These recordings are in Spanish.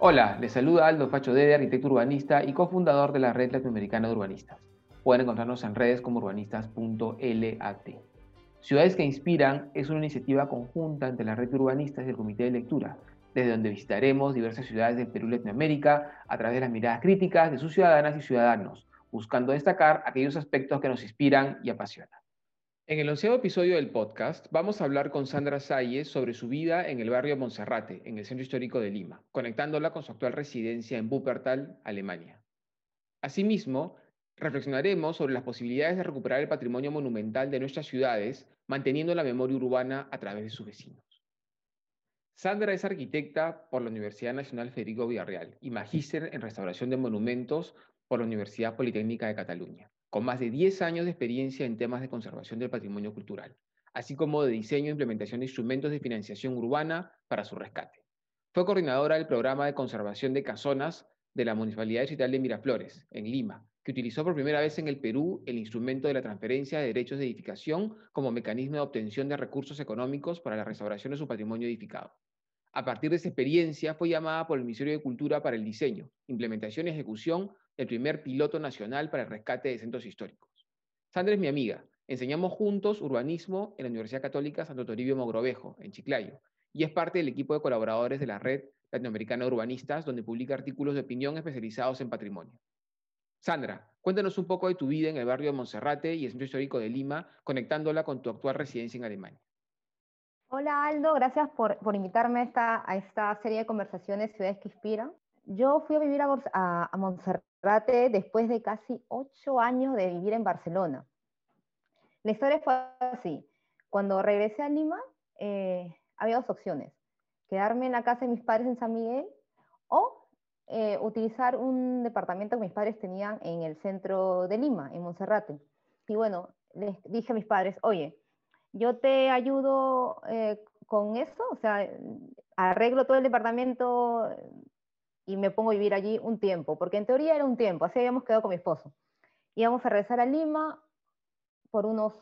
Hola, les saluda Aldo Pacho Dede, arquitecto urbanista y cofundador de la Red Latinoamericana de Urbanistas. Pueden encontrarnos en redes como urbanistas.lat. Ciudades que Inspiran es una iniciativa conjunta entre la Red Urbanistas y el Comité de Lectura, desde donde visitaremos diversas ciudades del Perú y Latinoamérica a través de las miradas críticas de sus ciudadanas y ciudadanos, buscando destacar aquellos aspectos que nos inspiran y apasionan. En el onceavo episodio del podcast vamos a hablar con Sandra Salles sobre su vida en el barrio Monserrate, en el centro histórico de Lima, conectándola con su actual residencia en Wuppertal, Alemania. Asimismo, reflexionaremos sobre las posibilidades de recuperar el patrimonio monumental de nuestras ciudades, manteniendo la memoria urbana a través de sus vecinos. Sandra es arquitecta por la Universidad Nacional Federico Villarreal y magíster en restauración de monumentos por la Universidad Politécnica de Cataluña con más de 10 años de experiencia en temas de conservación del patrimonio cultural, así como de diseño e implementación de instrumentos de financiación urbana para su rescate. Fue coordinadora del programa de conservación de casonas de la Municipalidad Digital de Miraflores, en Lima, que utilizó por primera vez en el Perú el instrumento de la transferencia de derechos de edificación como mecanismo de obtención de recursos económicos para la restauración de su patrimonio edificado. A partir de esa experiencia, fue llamada por el Ministerio de Cultura para el diseño, implementación y ejecución el primer piloto nacional para el rescate de centros históricos. Sandra es mi amiga. Enseñamos juntos urbanismo en la Universidad Católica Santo Toribio Mogrovejo, en Chiclayo, y es parte del equipo de colaboradores de la Red Latinoamericana de Urbanistas, donde publica artículos de opinión especializados en patrimonio. Sandra, cuéntanos un poco de tu vida en el barrio de Monserrate y el centro histórico de Lima, conectándola con tu actual residencia en Alemania. Hola Aldo, gracias por, invitarme a esta, serie de conversaciones Ciudades que Inspiran. Yo fui a vivir a, a, a Después de casi ocho años de vivir en Barcelona. La historia fue así. Cuando regresé a Lima, eh, había dos opciones. Quedarme en la casa de mis padres en San Miguel o eh, utilizar un departamento que mis padres tenían en el centro de Lima, en Monserrate. Y bueno, les dije a mis padres, oye, yo te ayudo eh, con eso, o sea, arreglo todo el departamento y me pongo a vivir allí un tiempo, porque en teoría era un tiempo, así habíamos quedado con mi esposo. Íbamos a regresar a Lima por unos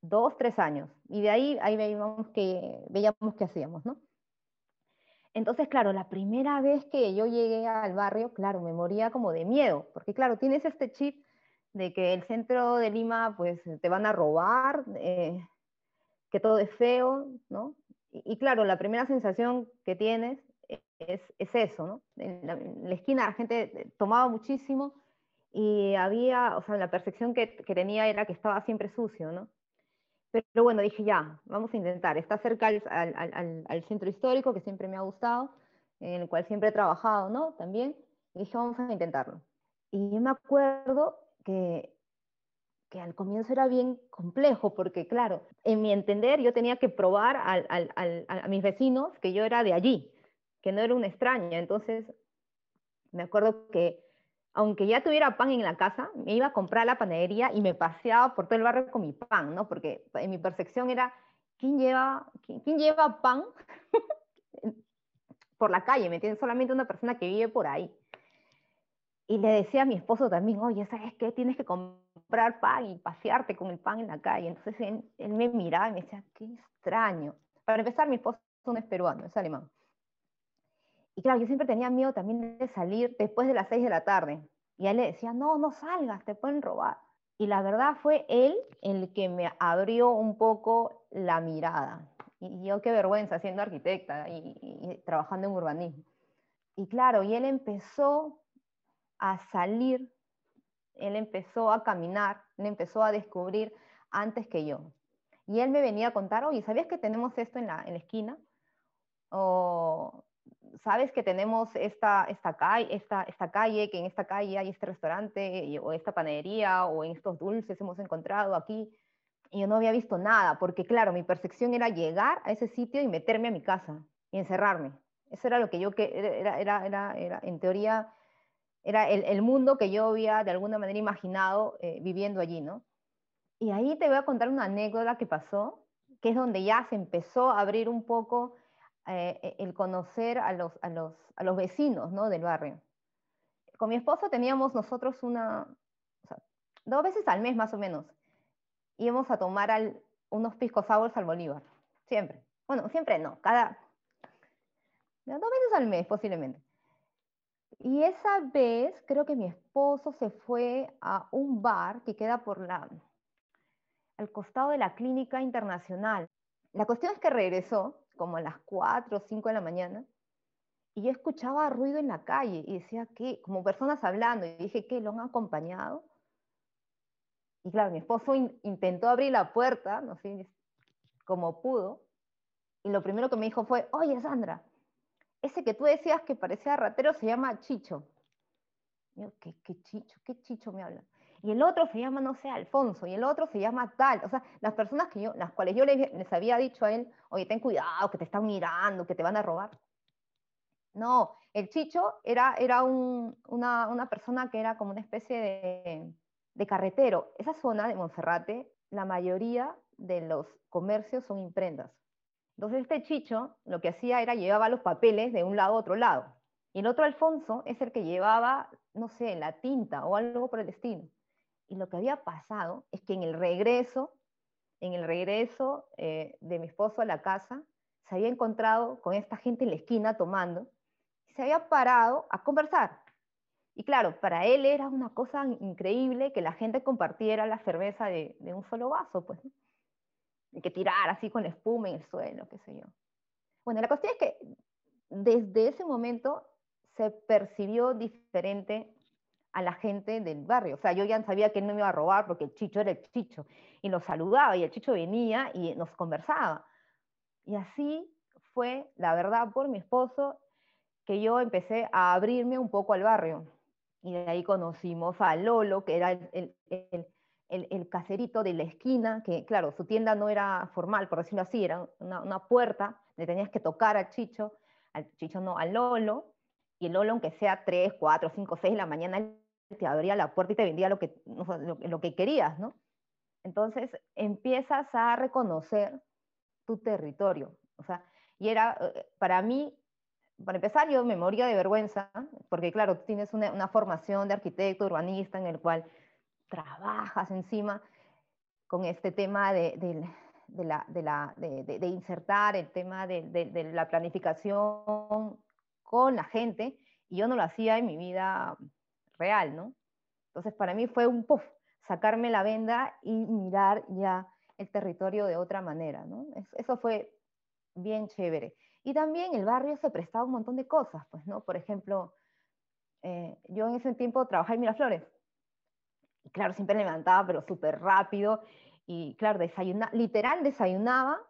dos, tres años, y de ahí, ahí veíamos, que, veíamos qué hacíamos, ¿no? Entonces, claro, la primera vez que yo llegué al barrio, claro, me moría como de miedo, porque claro, tienes este chip de que el centro de Lima, pues, te van a robar, eh, que todo es feo, ¿no? y, claro, la primera sensación que tienes es, eso, ¿no? En la, esquina la gente tomaba muchísimo y había, o sea, la percepción que, tenía era que estaba siempre sucio, ¿no? Pero, bueno, dije ya, vamos a intentar. Está cerca al, centro histórico, que siempre me ha gustado, en el cual siempre he trabajado, ¿no? También. Y dije, vamos a intentarlo. Y yo me acuerdo que, que al comienzo era bien complejo, porque claro, en mi entender yo tenía que probar a mis vecinos que yo era de allí, que no era una extraña. Entonces, me acuerdo que aunque ya tuviera pan en la casa, me iba a comprar a la panadería y me paseaba por todo el barrio con mi pan, ¿no? Porque en mi percepción era, ¿quién lleva, quién, lleva pan por la calle? ¿Me entiendes? Solamente una persona que vive por ahí. Y le decía a mi esposo también, oye, ¿sabes qué? Tienes que comprar pan y pasearte con el pan en la calle. Entonces él, me miraba y me decía, qué extraño. Para empezar, mi esposo no es peruano, es alemán. Y claro, yo siempre tenía miedo también de salir después de las 6 de la tarde. Y él le decía, no, no salgas, te pueden robar. Y la verdad fue él el que me abrió un poco la mirada. Y yo qué vergüenza siendo arquitecta y, trabajando en urbanismo. Y claro, y él empezó a salir, él empezó a caminar, él empezó a descubrir antes que yo. Y él me venía a contar, oye, ¿sabías que tenemos esto en la, en la esquina? O sabes que tenemos esta, esta, calle, esta, esta calle, que en esta calle hay este restaurante o esta panadería o estos dulces hemos encontrado aquí. Y yo no había visto nada, porque claro, mi percepción era llegar a ese sitio y meterme a mi casa y encerrarme. Eso era lo que yo, que era, en teoría, era el, el, mundo que yo había de alguna manera imaginado eh, viviendo allí, ¿no? Y ahí te voy a contar una anécdota que pasó, que es donde ya se empezó a abrir un poco eh, e, el conocer a los, a los, a los vecinos ¿no? del barrio. Con mi esposo teníamos nosotros una, dos veces al mes más o menos, íbamos a tomar al, unos piscos sours al Bolívar, siempre. Bueno, siempre no, cada, dos veces al mes posiblemente. Y esa vez creo que mi esposo se fue a un bar que queda por la, al costado de la clínica internacional. La cuestión es que regresó como a las 4 o 5 de la mañana y yo escuchaba ruido en la calle y decía que, como personas hablando, y dije que lo han acompañado. Y claro, mi esposo intentó abrir la puerta, no sé, como pudo, y lo primero que me dijo fue, oye Sandra, ese que tú decías que parecía ratero se llama Chicho. yo, ¿qué, ¿qué, Chicho? ¿Qué Chicho me habla? Y el otro se llama, no sé, Alfonso, y el otro se llama tal. O sea, las personas que yo, las cuales yo les, había dicho a él, oye, ten cuidado, que te están mirando, que te van a robar. No, el Chicho era, era un, una, una, persona que era como una especie de, de carretero. Esa zona de Monserrate, la mayoría de los comercios son imprentas. Entonces este Chicho lo que hacía era llevaba los papeles de un lado a otro lado. Y el otro Alfonso es el que llevaba, no sé, la tinta o algo por el estilo. Y lo que había pasado es que en el regreso, en el regreso eh, de mi esposo a la casa, se había encontrado con esta gente en la esquina tomando, y se había parado a conversar. Y claro, para él era una cosa increíble que la gente compartiera la cerveza de, un solo vaso, pues. y que tirar así con espuma en el suelo, qué sé yo. Bueno, la cuestión es que desde ese momento se percibió diferente a la gente del barrio. O sea, yo ya sabía que él no me iba a robar porque el chicho era el chicho. Y nos saludaba y el chicho venía y nos conversaba. Y así fue, la verdad, por mi esposo, que yo empecé a abrirme un poco al barrio. Y de ahí conocimos a Lolo, que era el, el, el, caserito de la esquina, que claro, su tienda no era formal, por decirlo así, era una, puerta, le tenías que tocar al chicho, al chicho no, al Lolo, y el Lolo, aunque sea 3, 4, 5, 6 de la mañana, te abría la puerta y te vendía lo que, lo, que querías, ¿no? Entonces empiezas a reconocer tu territorio. O sea, y era, eh, para mí, para empezar, yo me moría de vergüenza, porque claro, tienes una, una formación de arquitecto, urbanista, en el cual trabajas encima con este tema de, de, insertar el tema de, la planificación con la gente, y yo no lo hacía en mi vida real, ¿no? Entonces para mí fue un puff, sacarme la venda y mirar ya el territorio de otra manera, ¿no? Eso fue bien chévere. Y también el barrio se prestaba un montón de cosas, pues, ¿no? Por ejemplo, eh, yo en ese tiempo trabajaba en Miraflores, y claro, siempre levantaba, pero súper rápido. Y claro, desayuna, literal desayunaba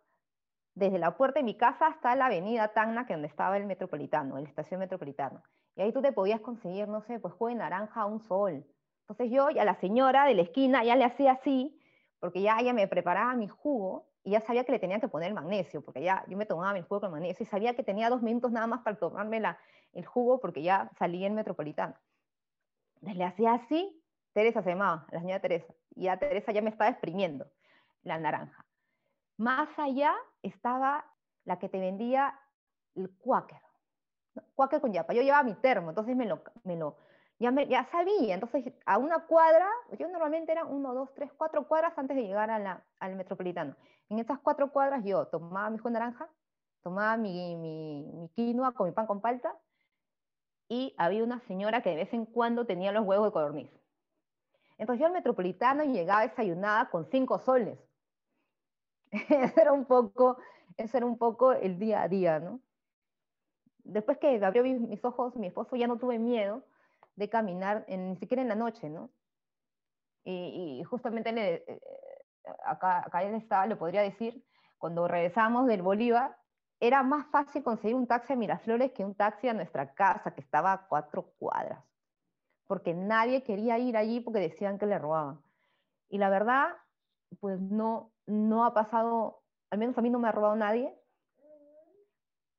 desde la puerta de mi casa hasta la avenida Tacna, que donde estaba el metropolitano, la estación metropolitana. Y ahí tú te podías conseguir, no sé, pues jugo de naranja a un sol. Entonces yo a la señora de la esquina ya le hacía así, porque ya ella me preparaba mi jugo y ya sabía que le tenía que poner magnesio, porque ya yo me tomaba mi jugo con magnesio y sabía que tenía dos minutos nada más para tomarme la, el jugo porque ya salía en metropolitano. Entonces le hacía así Teresa se llamaba, la señora Teresa, y a Teresa ya me estaba exprimiendo la naranja. Más allá estaba la que te vendía el cuáquer, cuáquer con yapa. Yo llevaba mi termo, entonces me lo, me lo ya, me, ya sabía. Entonces, a una cuadra, yo normalmente era uno, dos, tres, cuatro cuadras antes de llegar a la, al metropolitano. En esas cuatro cuadras yo tomaba mi jugo de naranja, tomaba mi, mi, mi quinoa con mi pan con palta, y había una señora que de vez en cuando tenía los huevos de codorniz. Entonces yo al metropolitano llegaba desayunada con cinco soles. ese, era un poco, ese era un poco el día a día, ¿no? Después que abrió mis ojos, mi esposo ya no tuve miedo de caminar, ni siquiera en la noche, ¿no? Y, justamente eh, acá, acá él estaba, le podría decir, cuando regresamos del Bolívar, era más fácil conseguir un taxi a Miraflores que un taxi a nuestra casa, que estaba a cuatro cuadras porque nadie quería ir allí porque decían que le robaban. Y la verdad, pues no, no ha pasado, al menos a mí no me ha robado nadie.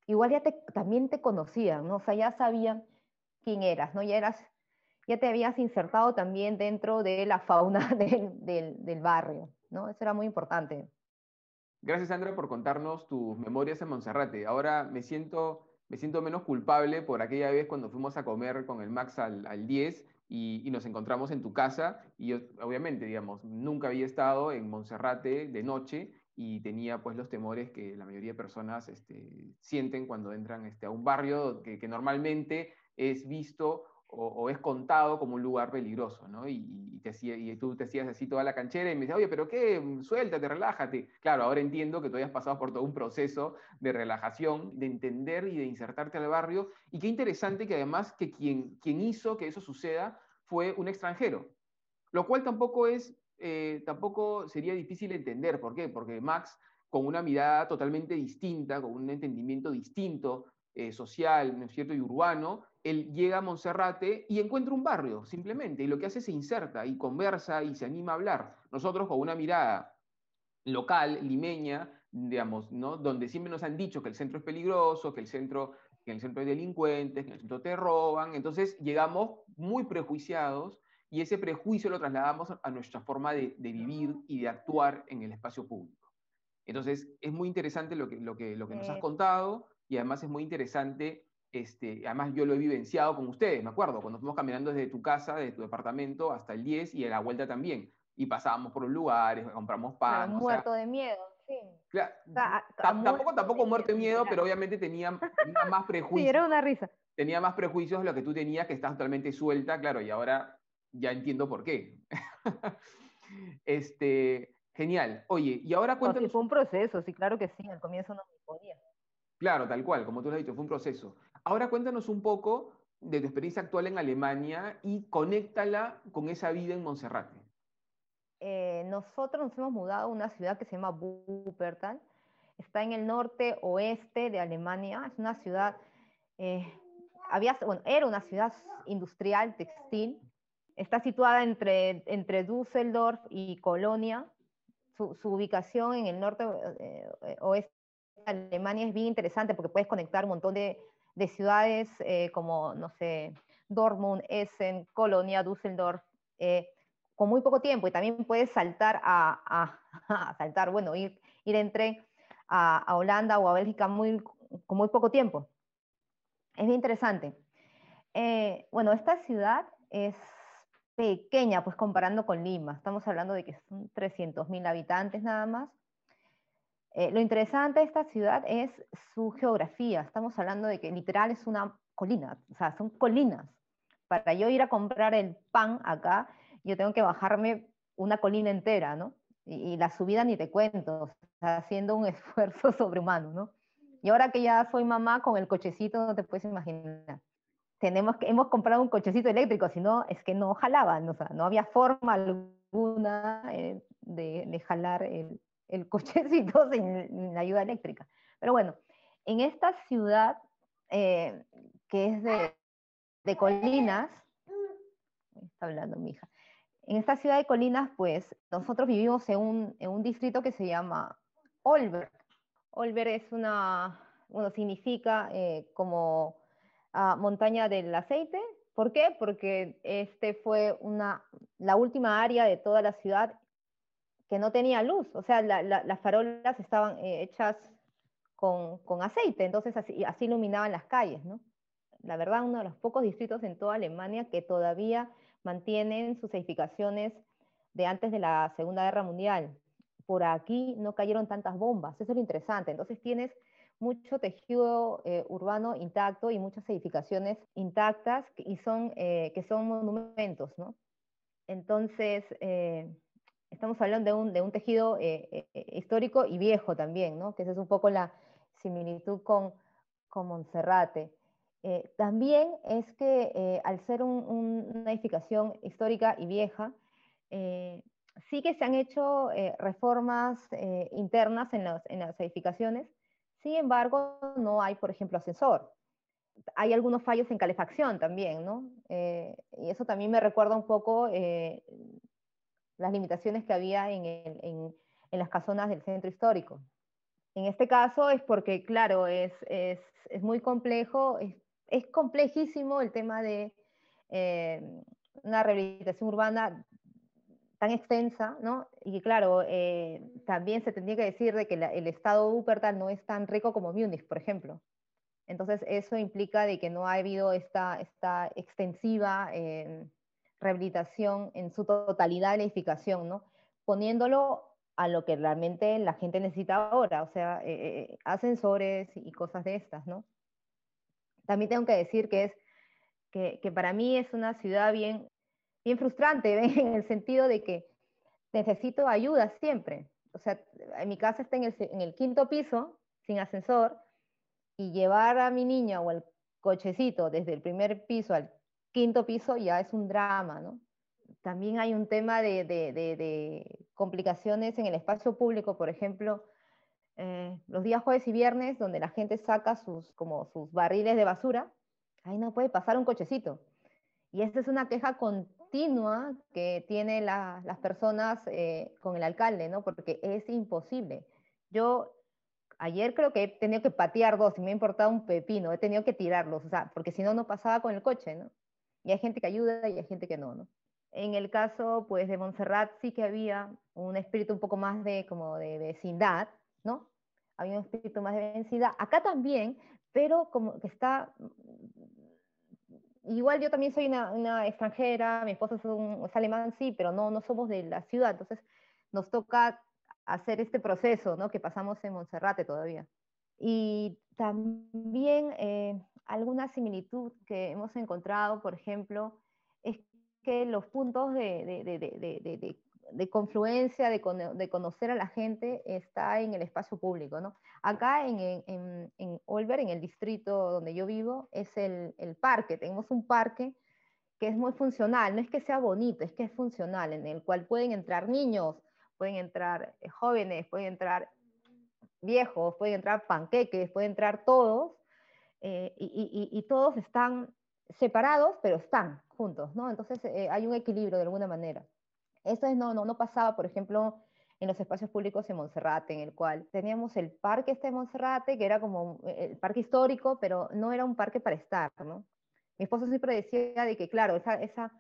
Igual ya te, también te conocían, ¿no? O sea, ya sabían quién eras, ¿no? Ya eras, ya te habías insertado también dentro de la fauna del, del, barrio, ¿no? Eso era muy importante. Gracias, Sandra, por contarnos tus memorias en Monserrate. Ahora me siento me siento menos culpable por aquella vez cuando fuimos a comer con el Max al, al 10 y, nos encontramos en tu casa y yo, obviamente, digamos, nunca había estado en Monserrate de noche y tenía pues los temores que la mayoría de personas este, sienten cuando entran este, a un barrio que, normalmente es visto o, es contado como un lugar peligroso, ¿no? Y, te, y tú te hacías así toda la canchera y me decías, oye, pero qué, suéltate, relájate. Claro, ahora entiendo que tú hayas pasado por todo un proceso de relajación, de entender y de insertarte al barrio, y qué interesante que además que quien, quien hizo que eso suceda fue un extranjero, lo cual tampoco es, eh, tampoco sería difícil entender, ¿por qué? Porque Max, con una mirada totalmente distinta, con un entendimiento distinto eh, social, ¿no es cierto?, y urbano, él llega a Monserrate y encuentra un barrio, simplemente, y lo que hace es se inserta y conversa y se anima a hablar. Nosotros con una mirada local, limeña, digamos, ¿no? donde siempre nos han dicho que el centro es peligroso, que el centro, que el centro que el centro te roban, entonces llegamos muy prejuiciados y ese prejuicio lo trasladamos a nuestra forma de, vivir y de actuar en el espacio público. Entonces, es muy interesante lo que, lo que, lo que nos has contado, y además es muy interesante, este, además yo lo he vivenciado con ustedes, me acuerdo, cuando fuimos caminando desde tu casa, desde tu departamento hasta el 10 y a la vuelta también, y pasábamos por los lugares, compramos pan. muerto de miedo, sí. tampoco, tampoco muerto de miedo, pero obviamente tenía, más prejuicios. Sí, era una risa. Tenía más prejuicios de lo que tú tenías, que estás totalmente suelta, claro, y ahora ya entiendo por qué. este, genial. Oye, y ahora cuéntanos... fue un proceso, sí, claro que sí, al comienzo no me podía. Claro, tal cual, como tú lo has dicho, fue un proceso. Ahora cuéntanos un poco de tu experiencia actual en Alemania y conéctala con esa vida en Monserrate. Eh, nosotros nos hemos mudado a una ciudad que se llama Wuppertal. Está en el norte oeste de Alemania. Es una ciudad, eh, había, bueno, era una ciudad industrial, textil. Está situada entre, entre Düsseldorf y Colonia. Su, ubicación en el norte eh, oeste Alemania es bien interesante porque puedes conectar un montón de, ciudades eh, como, no sé, Dortmund, Essen, Colonia, Düsseldorf, eh, con muy poco tiempo y también puedes saltar a, saltar, bueno, ir, ir en tren a, Holanda o a Bélgica muy, con muy poco tiempo. Es bien interesante. Eh, bueno, esta ciudad es pequeña, pues comparando con Lima. Estamos hablando de que son 300.000 habitantes nada más. Eh, lo interesante de esta ciudad es su geografía. Estamos hablando de que literal es una colina, o sea, son colinas. Para yo ir a comprar el pan acá, yo tengo que bajarme una colina entera, ¿no? Y, la subida ni te cuento, haciendo un esfuerzo sobrehumano, ¿no? Y ahora que ya soy mamá con el cochecito, no te puedes imaginar. Tenemos que, hemos comprado un cochecito eléctrico, si no, es que no jalaban, no había forma alguna eh, de, jalar el, cochecito sin, la ayuda eléctrica. Pero bueno, en esta ciudad eh, que es de, colinas, está hablando mi hija, en esta ciudad de colinas, pues nosotros vivimos en un, en un distrito que se llama Olver. Olver es una, bueno, significa eh, como montaña del aceite. ¿Por qué? Porque este fue una, la última área de toda la ciudad que no tenía luz, o sea, las farolas estaban eh, hechas con, aceite, entonces así, así, iluminaban las calles, ¿no? La verdad, uno de los pocos distritos en toda Alemania que todavía mantienen sus edificaciones de antes de la Segunda Guerra Mundial. Por aquí no cayeron tantas bombas, eso es lo interesante. Entonces tienes mucho tejido eh, urbano intacto y muchas edificaciones intactas y son, eh, que son monumentos, ¿no? Entonces, estamos hablando de un, de un tejido eh, eh, histórico y viejo también, ¿no? que esa es un poco la similitud con, con Monserrate. Eh, también es que al ser una edificación histórica y vieja, sí que se han hecho reformas internas en, en, las edificaciones, sin embargo no hay, por ejemplo, ascensor. Hay algunos fallos en calefacción también, ¿no? y eso también me recuerda un poco las limitaciones que había en, las casonas del centro histórico. En este caso es porque, claro, es, muy complejo, es, es, complejísimo el tema de eh, una rehabilitación urbana tan extensa, ¿no? Y claro, eh, también se tendría que decir de que el estado de Wuppertal no es tan rico como Múnich, por ejemplo. Entonces, eso implica de que no ha habido esta, esta extensiva eh, rehabilitación en su totalidad de la edificación, ¿no? poniéndolo a lo que realmente la gente necesita ahora, o sea, eh, ascensores y cosas de estas. También tengo que decir que, es, que para mí es una ciudad bien, bien frustrante, en el sentido de que necesito ayuda siempre. O sea, en mi casa está en el, en el quinto piso, sin ascensor, y llevar a mi niña o el cochecito desde el primer piso al quinto piso ya es un drama, ¿no? También hay un tema de, de, complicaciones en el espacio público, por ejemplo, eh, los días jueves y viernes, donde la gente saca sus, como sus barriles de basura, ahí no puede pasar un cochecito. Y esta es una queja continua que tienen las personas eh, con el alcalde, ¿no? Porque es imposible. Yo ayer creo que he tenido que patear dos y me ha importado un pepino, he tenido que tirarlos, o sea, porque si no, no pasaba con el coche, ¿no? Y hay gente que ayuda y hay gente que no, ¿no? En el caso, pues, de Montserrat sí que había un espíritu un poco más de, como de vecindad, ¿no? Había un espíritu más de vecindad. Acá también, pero como que está... Igual yo también soy una, una extranjera, mi esposo es, un, es alemán, sí, pero no, no somos de la ciudad, entonces nos toca hacer este proceso ¿no? que pasamos en Monserrate todavía. Y también eh, alguna similitud que hemos encontrado, por ejemplo, es que los puntos de, de, de, de confluencia, de, conocer a la gente, está en el espacio público. ¿no? Acá en, en, en Olver, en el distrito donde yo vivo, es el, el parque. Tenemos un parque que es muy funcional, no es que sea bonito, es que es funcional, en el cual pueden entrar niños, pueden entrar eh, jóvenes, pueden entrar viejos, pueden entrar panqueques, pueden entrar todos, eh, y, todos están separados, pero están juntos, ¿no? Entonces eh, hay un equilibrio de alguna manera. Eso es, no, no, no pasaba, por ejemplo, en los espacios públicos en Monserrate, en el cual teníamos el parque este de Monserrate, que era como el parque histórico, pero no era un parque para estar, ¿no? Mi esposo siempre decía de que, claro, esa, esa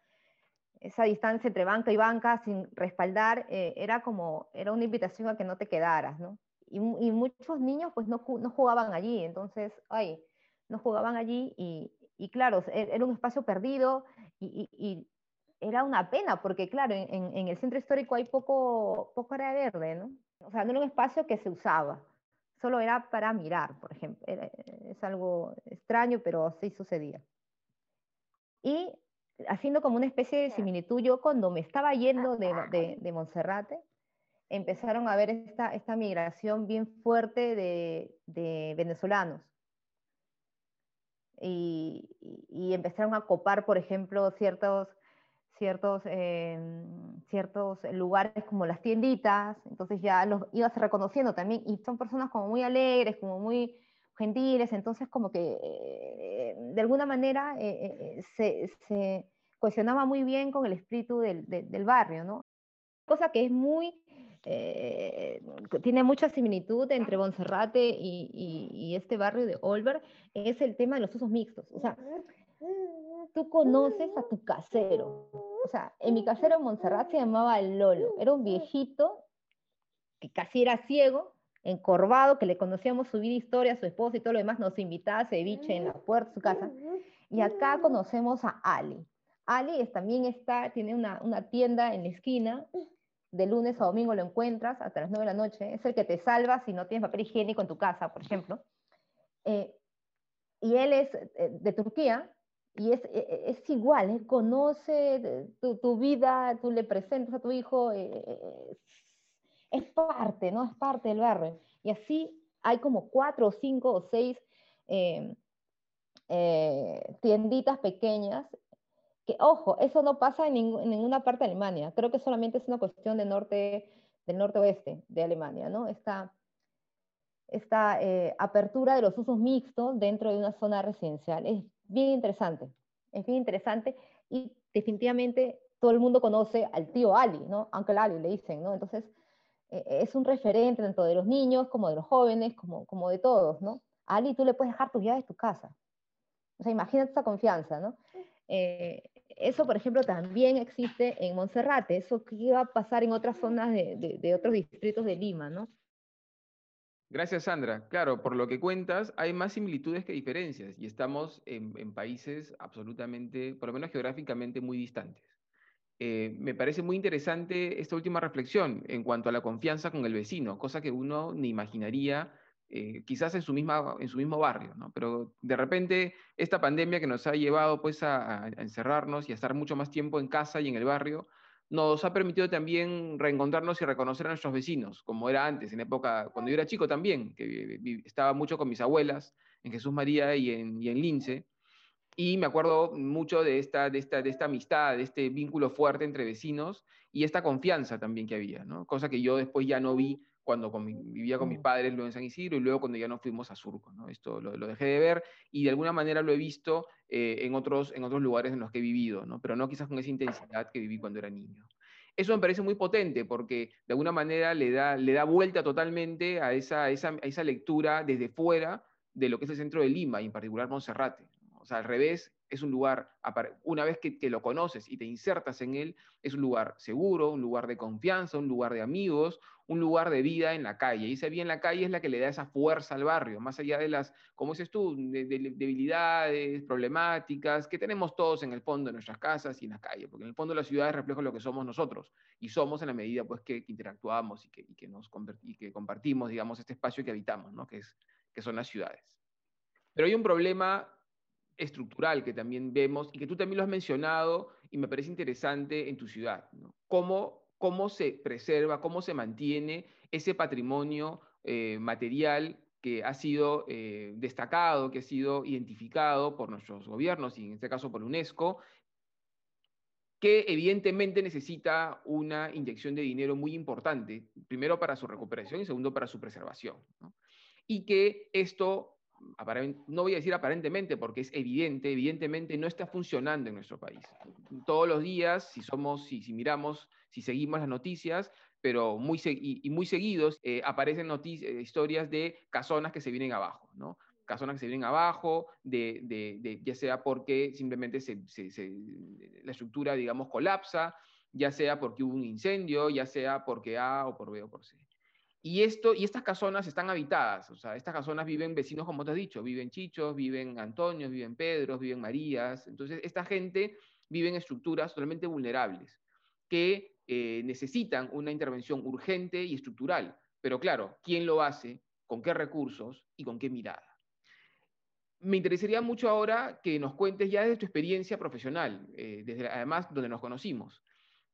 esa distancia entre banca y banca sin respaldar, eh, era como, era una invitación a que no te quedaras, ¿no? Y, muchos niños pues no, no, jugaban allí, entonces, ay, no jugaban allí y, y claro, e, era un espacio perdido y, y, era una pena porque claro, en, en, el centro histórico hay poco, poco área verde, ¿no? O sea, no era un espacio que se usaba, solo era para mirar, por ejemplo. es algo extraño, pero sí sucedía. Y haciendo como una especie de similitud, yo cuando me estaba yendo de, de, de Monserrate, empezaron a ver esta, esta migración bien fuerte de, de venezolanos. Y, y, empezaron a copar, por ejemplo, ciertos, ciertos, eh, ciertos lugares como las tienditas, entonces ya los ibas reconociendo también, y son personas como muy alegres, como muy gentiles, entonces como que eh, de alguna manera eh, eh, se, se, cohesionaba muy bien con el espíritu del, del barrio, ¿no? Cosa que es muy, tiene mucha similitud entre Bonserrate y, y, y, este barrio de Olver, es el tema de los usos mixtos. O sea, tú conoces a tu casero. O sea, en mi casero en Montserrat se llamaba Lolo. Era un viejito que casi era ciego, encorvado, que le conocíamos su vida, historia, su esposa y todo lo demás, nos invitaba a ceviche en la puerta de su casa. Y acá conocemos a Ali. Ali es, también está, tiene una, una, tienda en la esquina, de lunes a domingo lo encuentras hasta las 9 de la noche, es el que te salva si no tienes papel higiénico en tu casa, por ejemplo. Eh, y él es eh, de Turquía, y es, e, e, es igual, él conoce tu, tu, vida, tú le presentas a tu hijo, eh, es parte, ¿no? Es parte del barrio. Y así hay como cuatro o cinco o seis eh, eh, tienditas pequeñas que, ojo, eso no pasa en, ninguna parte de Alemania. Creo que solamente es una cuestión de norte, del norte-oeste de Alemania, ¿no? Esta, esta eh, apertura de los usos mixtos dentro de una zona residencial. Es bien interesante, es bien interesante y definitivamente todo el mundo conoce al tío Ali, ¿no? Uncle Ali le dicen, ¿no? Entonces, eh, es un referente tanto de los niños como de los jóvenes, como, como de todos, ¿no? Ali tú le puedes dejar tus llaves de tu casa. O sea, imagínate esa confianza, ¿no? Eh, eso, por ejemplo, también existe en Monserrate, eso que iba a pasar en otras zonas de, de, de otros distritos de Lima, ¿no? Gracias, Sandra. Claro, por lo que cuentas, hay más similitudes que diferencias y estamos en, países absolutamente, por lo menos geográficamente, muy distantes. eh, me parece muy interesante esta última reflexión en cuanto a la confianza con el vecino, cosa que uno ni imaginaría eh, quizás en su, misma, en su mismo barrio, ¿no? Pero de repente esta pandemia que nos ha llevado pues a, encerrarnos y a estar mucho más tiempo en casa y en el barrio, nos ha permitido también reencontrarnos y reconocer a nuestros vecinos, como era antes, en época, cuando yo era chico también, que estaba mucho con mis abuelas, en Jesús María y en, y en Lince, y me acuerdo mucho de esta, de, esta, de esta amistad, de este vínculo fuerte entre vecinos y esta confianza también que había, ¿no? cosa que yo después ya no vi cuando vivía con mis mm. padres luego en San Isidro y luego cuando ya nos fuimos a Surco. ¿no? Esto lo, dejé de ver y de alguna manera lo he visto eh, en, otros, en otros lugares en los que he vivido, ¿no? pero no quizás con esa intensidad que viví cuando era niño. Eso me parece muy potente porque de alguna manera le da, le da vuelta totalmente a esa, esa, a esa lectura desde fuera de lo que es el centro de Lima y en particular Monserrate. O sea, al revés, es un lugar, una vez que, que, lo conoces y te insertas en él, es un lugar seguro, un lugar de confianza, un lugar de amigos, un lugar de vida en la calle. Y esa vida en la calle es la que le da esa fuerza al barrio, más allá de las, como dices tú, de, debilidades, problemáticas, que tenemos todos en el fondo de nuestras casas y en la calle, porque en el fondo la ciudad es de lo que somos nosotros, y somos en la medida pues, que, interactuamos y que, y que, nos y que compartimos, digamos, este espacio que habitamos, ¿no? que, es, que son las ciudades. Pero hay un problema estructural que también vemos y que tú también lo has mencionado y me parece interesante en tu ciudad. ¿Cómo, ¿Cómo se preserva, cómo se mantiene ese patrimonio eh, material que ha sido eh, destacado, que ha sido identificado por nuestros gobiernos y en este caso por UNESCO, que evidentemente necesita una inyección de dinero muy importante, primero para su recuperación y segundo para su preservación. Y que esto no voy a decir aparentemente porque es evidente, evidentemente no está funcionando en nuestro país. Todos los días, si somos, si, si miramos, si seguimos las noticias, pero muy, y, muy seguidos eh, aparecen eh, historias de casonas que se vienen abajo, ¿no? Casonas que se vienen abajo, de, de, ya sea porque simplemente se, la estructura, digamos, colapsa, ya sea porque hubo un incendio, ya sea porque A o por B o por C. Y, esto, y estas casonas están habitadas, o sea, estas casonas viven vecinos, como te has dicho, viven Chichos, viven Antonios, viven Pedros, viven Marías. Entonces, esta gente vive en estructuras totalmente vulnerables que eh, necesitan una intervención urgente y estructural. Pero claro, ¿quién lo hace? ¿Con qué recursos? ¿Y con qué mirada? Me interesaría mucho ahora que nos cuentes ya desde tu experiencia profesional, eh, desde además donde nos conocimos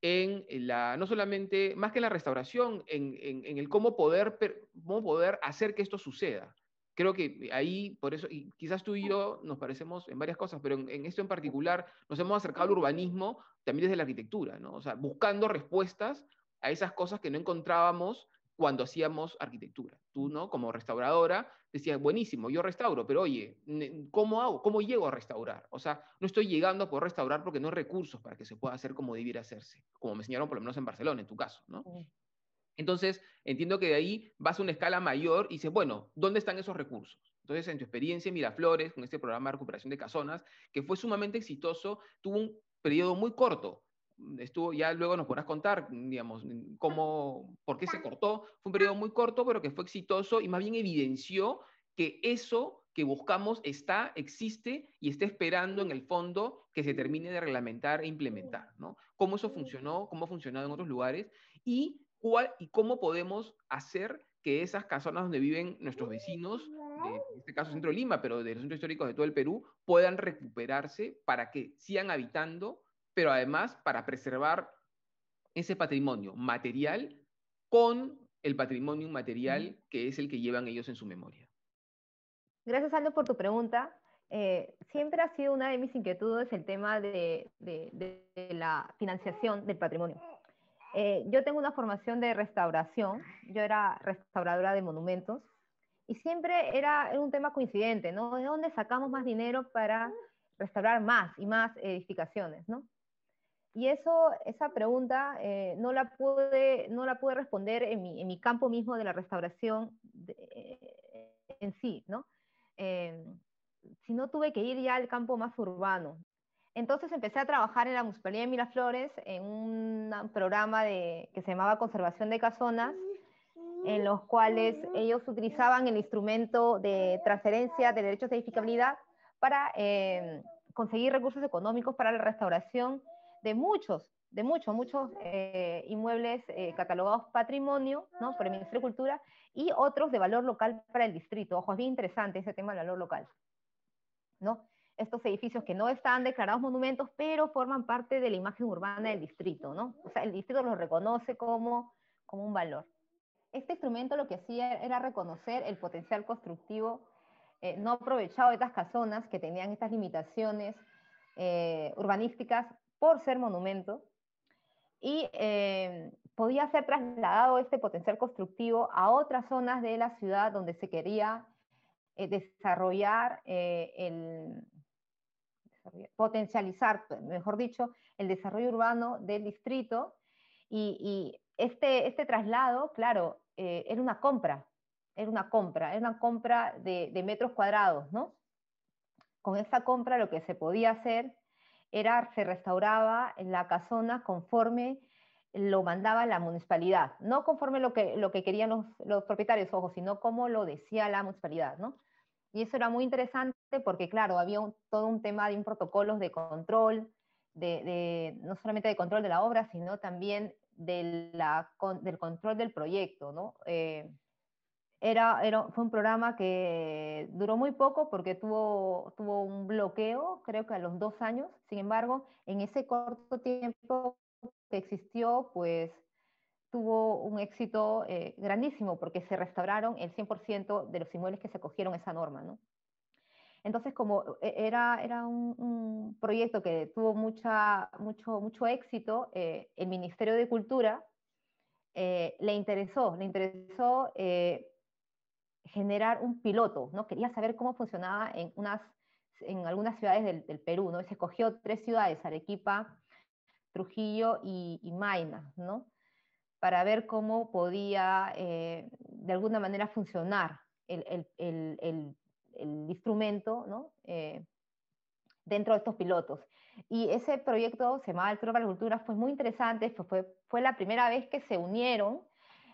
en la, no solamente, más que la restauración, en, en, el cómo poder, cómo poder hacer que esto suceda. Creo que ahí, por eso, y quizás tú y yo nos parecemos en varias cosas, pero en, esto en particular nos hemos acercado al urbanismo también desde la arquitectura, ¿no? O sea, buscando respuestas a esas cosas que no encontrábamos cuando hacíamos arquitectura. Tú, ¿no? Como restauradora, decías, buenísimo, yo restauro, pero oye, ¿cómo hago? ¿Cómo llego a restaurar? O sea, no estoy llegando a poder restaurar porque no hay recursos para que se pueda hacer como debiera hacerse, como me enseñaron por lo menos en Barcelona, en tu caso, ¿no? Entonces, entiendo que de ahí vas a una escala mayor y dices, bueno, ¿dónde están esos recursos? Entonces, en tu experiencia en Miraflores, con este programa de recuperación de casonas, que fue sumamente exitoso, tuvo un periodo muy corto, estuvo, ya luego nos podrás contar, digamos, cómo, por qué se cortó. Fue un periodo muy corto, pero que fue exitoso y más bien evidenció que eso que buscamos está, existe y está esperando en el fondo que se termine de reglamentar e implementar, ¿no? Cómo eso funcionó, cómo ha funcionado en otros lugares y, cuál, y cómo podemos hacer que esas casonas donde viven nuestros vecinos, en este caso Centro de Lima, pero de los centros históricos de todo el Perú, puedan recuperarse para que sigan habitando pero además para preservar ese patrimonio material con el patrimonio inmaterial que es el que llevan ellos en su memoria. Gracias, Aldo, por tu pregunta. Eh, siempre ha sido una de mis inquietudes el tema de, la financiación del patrimonio. Eh, yo tengo una formación de restauración, yo era restauradora de monumentos, y siempre era, un tema coincidente, ¿no? ¿De dónde sacamos más dinero para restaurar más y más edificaciones, ¿no? Y eso, esa pregunta eh, no, la pude, no la pude responder en mi, en mi campo mismo de la restauración eh, en sí, ¿no? Eh, sino tuve que ir ya al campo más urbano. Entonces empecé a trabajar en la Municipalidad de Miraflores en un programa que se llamaba Conservación de Casonas, en los cuales ellos utilizaban el instrumento de transferencia de derechos de edificabilidad para conseguir recursos económicos para la restauración de muchos de muchos, muchos eh, inmuebles eh, catalogados patrimonio, ¿no? Por el Ministerio de Cultura, y otros de valor local para el distrito. Ojo, es bien interesante ese tema del valor local, ¿no? Estos edificios que no están declarados monumentos, pero forman parte de la imagen urbana del distrito, ¿no? O sea, el distrito los reconoce como, como un valor. Este instrumento lo que hacía era reconocer el potencial constructivo eh, no aprovechado de estas casonas que tenían estas limitaciones urbanísticas por ser monumento, y eh, podía ser trasladado este potencial constructivo a otras zonas de la ciudad donde se quería eh, desarrollar, eh, el, potencializar, mejor dicho, el desarrollo urbano del distrito. Y, este, este traslado, claro, era una compra, era una compra, era una compra de, de metros cuadrados, ¿no? Con esta compra lo que se podía hacer era, se restauraba la casona conforme lo mandaba la municipalidad, no conforme lo que, lo que querían los, propietarios, ojo, sino como lo decía la municipalidad, ¿no? Y eso era muy interesante porque, claro, había todo un tema de un protocolo de control, de, no solamente de control de la obra, sino también de la, del control del proyecto, ¿no? Eh, era, fue un programa que duró muy poco porque tuvo, tuvo un bloqueo, creo que a los dos años. Sin embargo, en ese corto tiempo que existió, pues tuvo un éxito eh, grandísimo porque se restauraron el 100% de los inmuebles que se cogieron esa norma, ¿no? Entonces, como e, era, era un, proyecto que tuvo mucha, mucho, mucho éxito, eh, el Ministerio de Cultura eh, le interesó, le interesó generar un piloto, ¿no? Quería saber cómo funcionaba en, unas, en algunas ciudades del, Perú, ¿no? se escogió tres ciudades, Arequipa, Trujillo y, y ¿no? Para ver cómo podía eh, de alguna manera funcionar el, el, el instrumento, ¿no? Eh, dentro de estos pilotos. Y ese proyecto se llamaba El Toro para la Cultura, fue muy interesante, fue, fue la primera vez que se unieron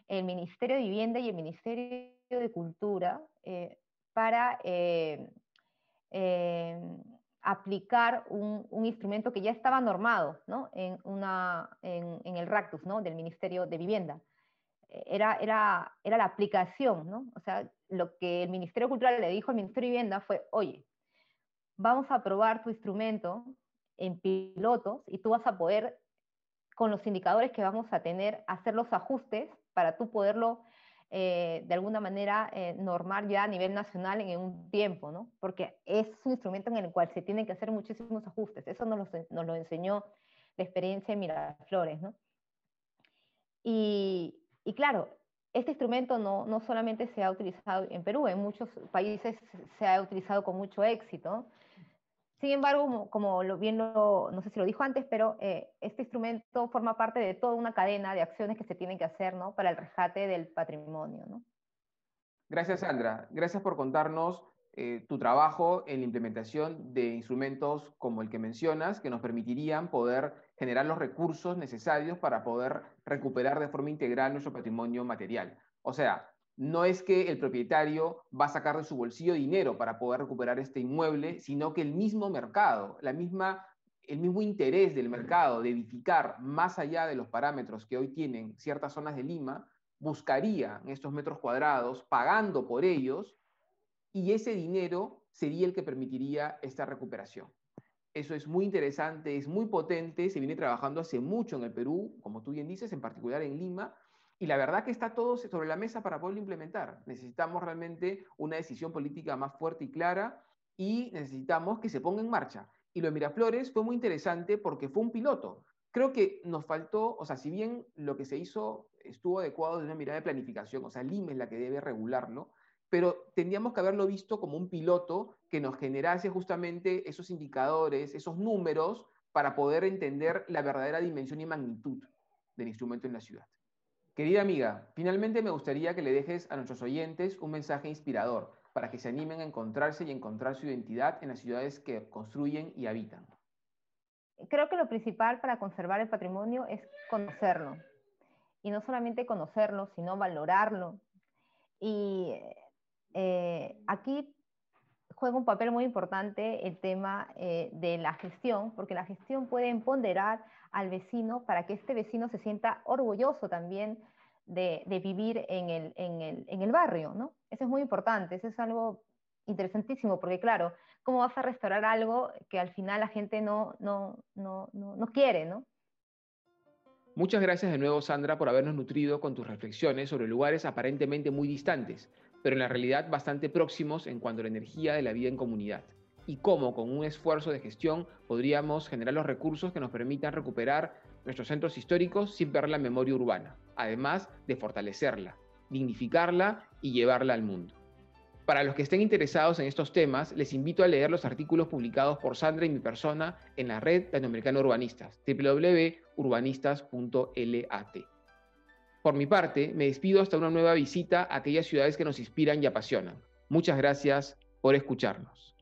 el Ministerio de Vivienda y el Ministerio de Cultura eh, para eh, aplicar un, instrumento que ya estaba normado en, una, en, el RACTUS ¿no? del Ministerio de Vivienda. Era, era, era la aplicación, ¿no? o sea, lo que el Ministerio Cultural le dijo al Ministerio de Vivienda fue, oye, vamos a probar tu instrumento en pilotos y tú vas a poder, con los indicadores que vamos a tener, hacer los ajustes para tú poderlo eh, de alguna manera eh, normar ya a nivel nacional en un tiempo, ¿no? Porque es un instrumento en el cual se tienen que hacer muchísimos ajustes. Eso nos lo, nos lo enseñó la experiencia en Miraflores, ¿no? Y, y claro, este instrumento no, no, solamente se ha utilizado en Perú, en muchos países se ha utilizado con mucho éxito. Sin embargo, como lo, bien lo, no sé si lo dijo antes, pero eh, este instrumento forma parte de toda una cadena de acciones que se tienen que hacer ¿no? para el rescate del patrimonio. ¿no? Gracias, Sandra. Gracias por contarnos eh, tu trabajo en la implementación de instrumentos como el que mencionas, que nos permitirían poder generar los recursos necesarios para poder recuperar de forma integral nuestro patrimonio material. O sea, no es que el propietario va a sacar de su bolsillo dinero para poder recuperar este inmueble, sino que el mismo mercado, la misma, el mismo interés del mercado de edificar más allá de los parámetros que hoy tienen ciertas zonas de Lima, buscaría estos metros cuadrados, pagando por ellos, y ese dinero sería el que permitiría esta recuperación. Eso es muy interesante, es muy potente, se viene trabajando hace mucho en el Perú, como tú bien dices, en particular en Lima, y la verdad que está todo sobre la mesa para poderlo implementar. Necesitamos realmente una decisión política más fuerte y clara y necesitamos que se ponga en marcha. Y lo de Miraflores fue muy interesante porque fue un piloto. Creo que nos faltó, o sea, si bien lo que se hizo estuvo adecuado desde una mirada de planificación, o sea, Lima es la que debe regularlo, pero tendríamos que haberlo visto como un piloto que nos generase justamente esos indicadores, esos números, para poder entender la verdadera dimensión y magnitud del instrumento en la ciudad. Querida amiga, finalmente me gustaría que le dejes a nuestros oyentes un mensaje inspirador para que se animen a encontrarse y encontrar su identidad en las ciudades que construyen y habitan. Creo que lo principal para conservar el patrimonio es conocerlo. Y no solamente conocerlo, sino valorarlo. Y eh, aquí juega un papel muy importante el tema eh, de la gestión, porque la gestión puede empoderar al vecino para que este vecino se sienta orgulloso también de, vivir en el, en, el, barrio, ¿no? Eso es muy importante, eso es algo interesantísimo, porque claro, ¿cómo vas a restaurar algo que al final la gente no, no, no, no quiere, ¿no? Muchas gracias de nuevo, Sandra, por habernos nutrido con tus reflexiones sobre lugares aparentemente muy distantes, pero en la realidad bastante próximos en cuanto a la energía de la vida en comunidad, y cómo con un esfuerzo de gestión podríamos generar los recursos que nos permitan recuperar nuestros centros históricos sin perder la memoria urbana, además de fortalecerla, dignificarla y llevarla al mundo. Para los que estén interesados en estos temas, les invito a leer los artículos publicados por Sandra y mi persona en la red latinoamericana urbanistas, www.urbanistas.lat. Por mi parte, me despido hasta una nueva visita a aquellas ciudades que nos inspiran y apasionan. Muchas gracias por escucharnos.